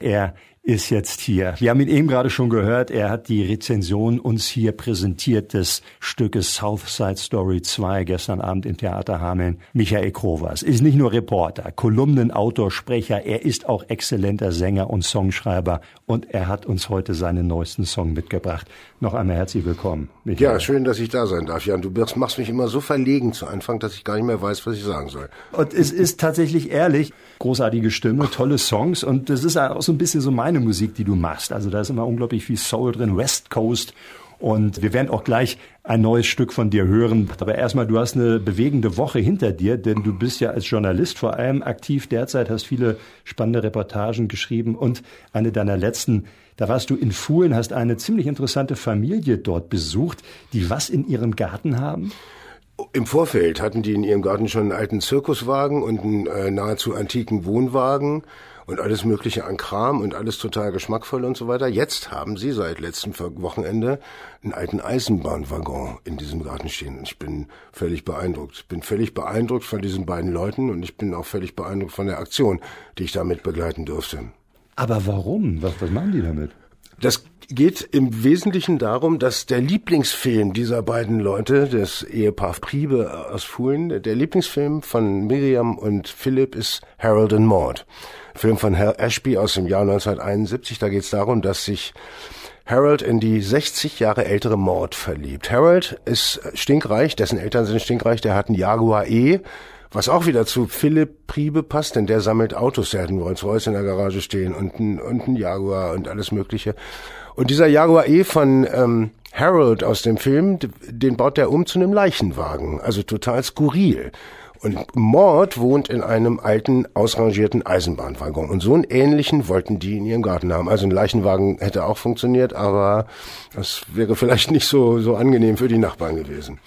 Er ist jetzt hier. Wir haben ihn eben gerade schon gehört. Er hat die Rezension uns hier präsentiert des Stückes Southside Story 2 gestern Abend im Theater Hameln. Michael Krovas ist nicht nur Reporter, Kolumnenautor, Sprecher. Er ist auch exzellenter Sänger und Songschreiber. Und er hat uns heute seinen neuesten Song mitgebracht. Noch einmal herzlich willkommen. Michael. Ja, schön, dass ich da sein darf, Jan. Du machst mich immer so verlegen zu Anfang, dass ich gar nicht mehr weiß, was ich sagen soll. Und es ist tatsächlich ehrlich. Großartige Stimme, tolle Songs. Und das ist auch so ein bisschen so meine Musik, die du machst. Also da ist immer unglaublich viel Soul drin, West Coast. Und wir werden auch gleich ein neues Stück von dir hören. Aber erstmal, du hast eine bewegende Woche hinter dir, denn du bist ja als Journalist vor allem aktiv derzeit, hast viele spannende Reportagen geschrieben und eine deiner letzten, da warst du in Fuhlen, hast eine ziemlich interessante Familie dort besucht, die was in ihrem Garten haben? Im Vorfeld hatten die in ihrem Garten schon einen alten Zirkuswagen und einen äh, nahezu antiken Wohnwagen und alles Mögliche an Kram und alles total geschmackvoll und so weiter. Jetzt haben sie seit letztem Wochenende einen alten Eisenbahnwaggon in diesem Garten stehen. Und ich bin völlig beeindruckt. Ich bin völlig beeindruckt von diesen beiden Leuten und ich bin auch völlig beeindruckt von der Aktion, die ich damit begleiten durfte. Aber warum? Was, was machen die damit? Das geht im Wesentlichen darum, dass der Lieblingsfilm dieser beiden Leute, des Ehepaar Priebe aus Fuhlen, der Lieblingsfilm von Miriam und Philipp ist Harold and Maud. Film von Hal Ashby aus dem Jahr 1971. Da geht es darum, dass sich Harold in die 60 Jahre ältere Maud verliebt. Harold ist stinkreich, dessen Eltern sind stinkreich, der hat einen Jaguar E, was auch wieder zu Philipp Priebe passt, denn der sammelt Autos, der hat einen Rolls-Royce in der Garage stehen und ein, und ein Jaguar und alles mögliche. Und dieser Jaguar E von ähm, Harold aus dem Film, den baut er um zu einem Leichenwagen, also total skurril. Und Maud wohnt in einem alten, ausrangierten Eisenbahnwaggon. Und so einen ähnlichen wollten die in ihrem Garten haben. Also ein Leichenwagen hätte auch funktioniert, aber das wäre vielleicht nicht so, so angenehm für die Nachbarn gewesen.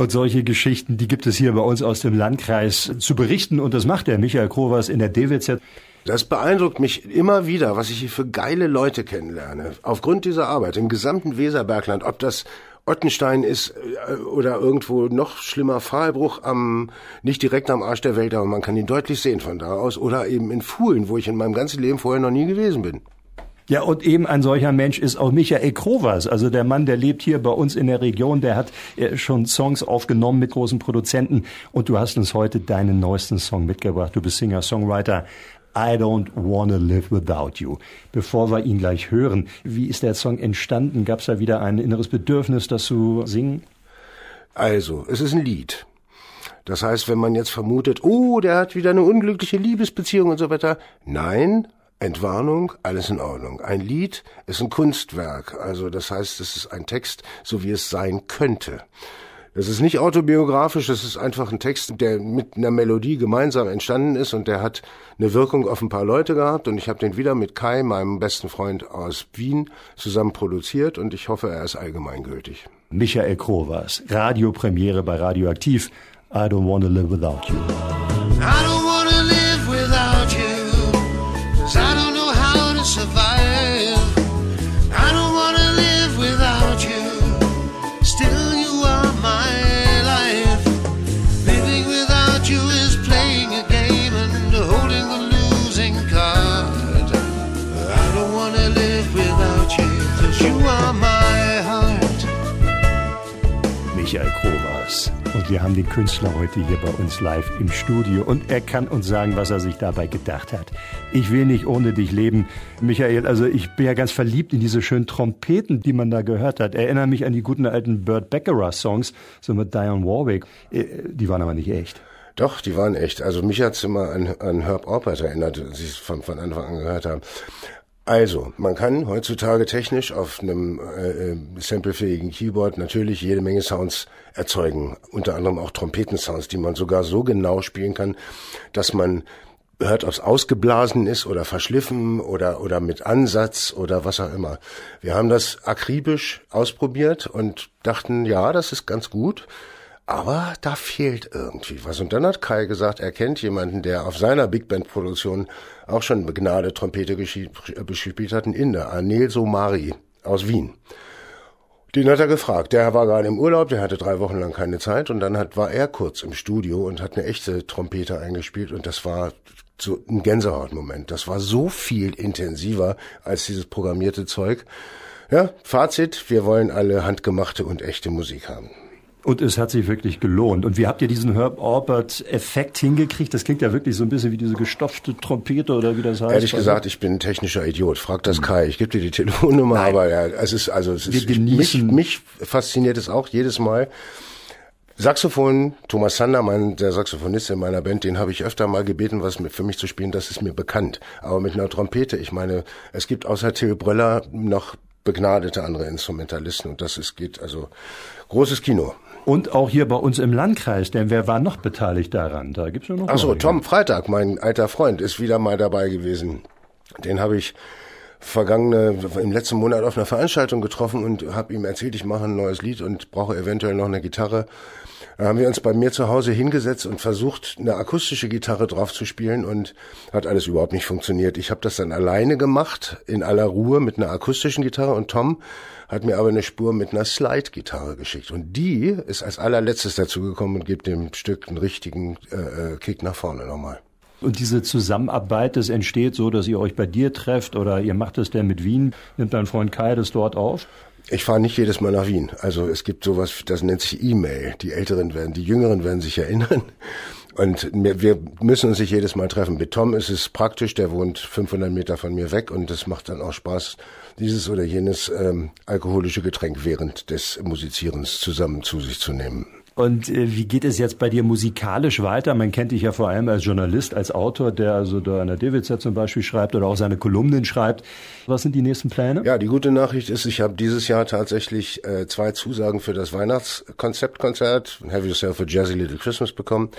Und solche Geschichten, die gibt es hier bei uns aus dem Landkreis zu berichten. Und das macht der Michael Krovers in der DWZ. Das beeindruckt mich immer wieder, was ich hier für geile Leute kennenlerne. Aufgrund dieser Arbeit im gesamten Weserbergland, ob das Ottenstein ist äh, oder irgendwo noch schlimmer Pfahlbruch am nicht direkt am Arsch der Welt, aber man kann ihn deutlich sehen von da aus oder eben in Fuhlen, wo ich in meinem ganzen Leben vorher noch nie gewesen bin. Ja, und eben ein solcher Mensch ist auch Michael Krovers. Also der Mann, der lebt hier bei uns in der Region, der hat äh, schon Songs aufgenommen mit großen Produzenten. Und du hast uns heute deinen neuesten Song mitgebracht. Du bist Singer-Songwriter. I Don't Wanna Live Without You. Bevor wir ihn gleich hören, wie ist der Song entstanden? Gab es da wieder ein inneres Bedürfnis, das zu singen? Also, es ist ein Lied. Das heißt, wenn man jetzt vermutet, oh, der hat wieder eine unglückliche Liebesbeziehung und so weiter. Nein, Entwarnung, alles in Ordnung. Ein Lied ist ein Kunstwerk, also das heißt, es ist ein Text, so wie es sein könnte. Das ist nicht autobiografisch, das ist einfach ein Text, der mit einer Melodie gemeinsam entstanden ist und der hat eine Wirkung auf ein paar Leute gehabt und ich habe den wieder mit Kai, meinem besten Freund aus Wien, zusammen produziert und ich hoffe, er ist allgemeingültig. Michael Krovas, Radiopremiere bei Radioaktiv. I don't wanna live without you. Und wir haben den Künstler heute hier bei uns live im Studio und er kann uns sagen, was er sich dabei gedacht hat. Ich will nicht ohne dich leben. Michael, also ich bin ja ganz verliebt in diese schönen Trompeten, die man da gehört hat. Erinnere mich an die guten alten Burt Baccarat Songs, so mit Diane Warwick. Äh, die waren aber nicht echt. Doch, die waren echt. Also mich hat's immer an, an Herb Alpert erinnert, als ich es von, von Anfang an gehört habe. Also, man kann heutzutage technisch auf einem äh, äh, samplefähigen Keyboard natürlich jede Menge Sounds erzeugen, unter anderem auch Trompetensounds, die man sogar so genau spielen kann, dass man hört, ob es ausgeblasen ist oder verschliffen oder oder mit Ansatz oder was auch immer. Wir haben das akribisch ausprobiert und dachten, ja, das ist ganz gut. Aber da fehlt irgendwie was. Und dann hat Kai gesagt, er kennt jemanden, der auf seiner Big Band Produktion auch schon begnade Trompete gespielt hat, ein Inder, Anil Somari aus Wien. Den hat er gefragt. Der war gerade im Urlaub, der hatte drei Wochen lang keine Zeit und dann hat, war er kurz im Studio und hat eine echte Trompete eingespielt und das war so ein Gänsehautmoment. Das war so viel intensiver als dieses programmierte Zeug. Ja, Fazit, wir wollen alle handgemachte und echte Musik haben. Und es hat sich wirklich gelohnt. Und wie habt ihr diesen Herb Orbert-Effekt hingekriegt? Das klingt ja wirklich so ein bisschen wie diese gestopfte Trompete oder wie das heißt. Ehrlich gesagt, ich bin ein technischer Idiot. Frag das Kai. Ich gebe dir die Telefonnummer, Nein. aber ja, es ist also es ist mich, mich fasziniert es auch jedes Mal. Saxophon, Thomas Sander, mein, der Saxophonist in meiner Band, den habe ich öfter mal gebeten, was für mich zu spielen, das ist mir bekannt. Aber mit einer Trompete, ich meine, es gibt außer Till Bröller noch begnadete andere Instrumentalisten und das ist, geht also großes Kino. Und auch hier bei uns im Landkreis, denn wer war noch beteiligt daran? Da gibt's ja noch. Achso, Tom Freitag, mein alter Freund, ist wieder mal dabei gewesen. Den habe ich vergangene im letzten Monat auf einer Veranstaltung getroffen und habe ihm erzählt, ich mache ein neues Lied und brauche eventuell noch eine Gitarre. Da haben wir uns bei mir zu Hause hingesetzt und versucht, eine akustische Gitarre drauf zu spielen und hat alles überhaupt nicht funktioniert. Ich habe das dann alleine gemacht, in aller Ruhe mit einer akustischen Gitarre und Tom hat mir aber eine Spur mit einer Slide-Gitarre geschickt. Und die ist als allerletztes dazugekommen und gibt dem Stück einen richtigen äh, äh, Kick nach vorne nochmal. Und diese Zusammenarbeit, das entsteht so, dass ihr euch bei dir trefft oder ihr macht es denn mit Wien, nimmt dein Freund Kai das dort auf? Ich fahre nicht jedes Mal nach Wien. Also es gibt sowas, das nennt sich E-Mail. Die Älteren werden, die Jüngeren werden sich erinnern. Und wir müssen uns nicht jedes Mal treffen. Mit Tom ist es praktisch, der wohnt 500 Meter von mir weg und es macht dann auch Spaß, dieses oder jenes ähm, alkoholische Getränk während des Musizierens zusammen zu sich zu nehmen. Und äh, wie geht es jetzt bei dir musikalisch weiter? Man kennt dich ja vor allem als Journalist, als Autor, der also da an der Davidser zum Beispiel schreibt oder auch seine Kolumnen schreibt. Was sind die nächsten Pläne? Ja, die gute Nachricht ist, ich habe dieses Jahr tatsächlich äh, zwei Zusagen für das Weihnachtskonzeptkonzert Have Yourself a Jazzy Little Christmas bekommen.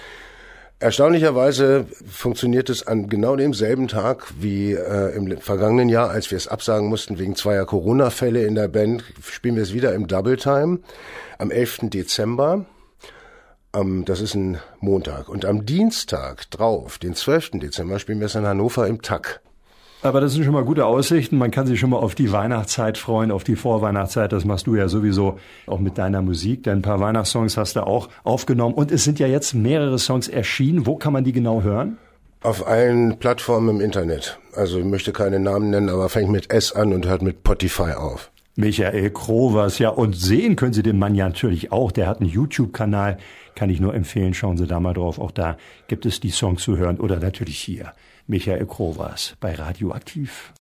Erstaunlicherweise funktioniert es an genau demselben Tag wie äh, im vergangenen Jahr, als wir es absagen mussten wegen zweier Corona-Fälle in der Band, spielen wir es wieder im Double Time am 11. Dezember am, das ist ein Montag. Und am Dienstag drauf, den 12. Dezember, spielen wir es in Hannover im TAC. Aber das sind schon mal gute Aussichten. Man kann sich schon mal auf die Weihnachtszeit freuen, auf die Vorweihnachtszeit. Das machst du ja sowieso auch mit deiner Musik. Denn ein paar Weihnachtssongs hast du auch aufgenommen. Und es sind ja jetzt mehrere Songs erschienen. Wo kann man die genau hören? Auf allen Plattformen im Internet. Also ich möchte keine Namen nennen, aber fängt mit S an und hört mit Spotify auf. Michael Krovers, ja, und sehen können Sie den Mann ja natürlich auch. Der hat einen YouTube-Kanal, kann ich nur empfehlen. Schauen Sie da mal drauf. Auch da gibt es die Songs zu hören oder natürlich hier. Michael Krovers bei Radioaktiv.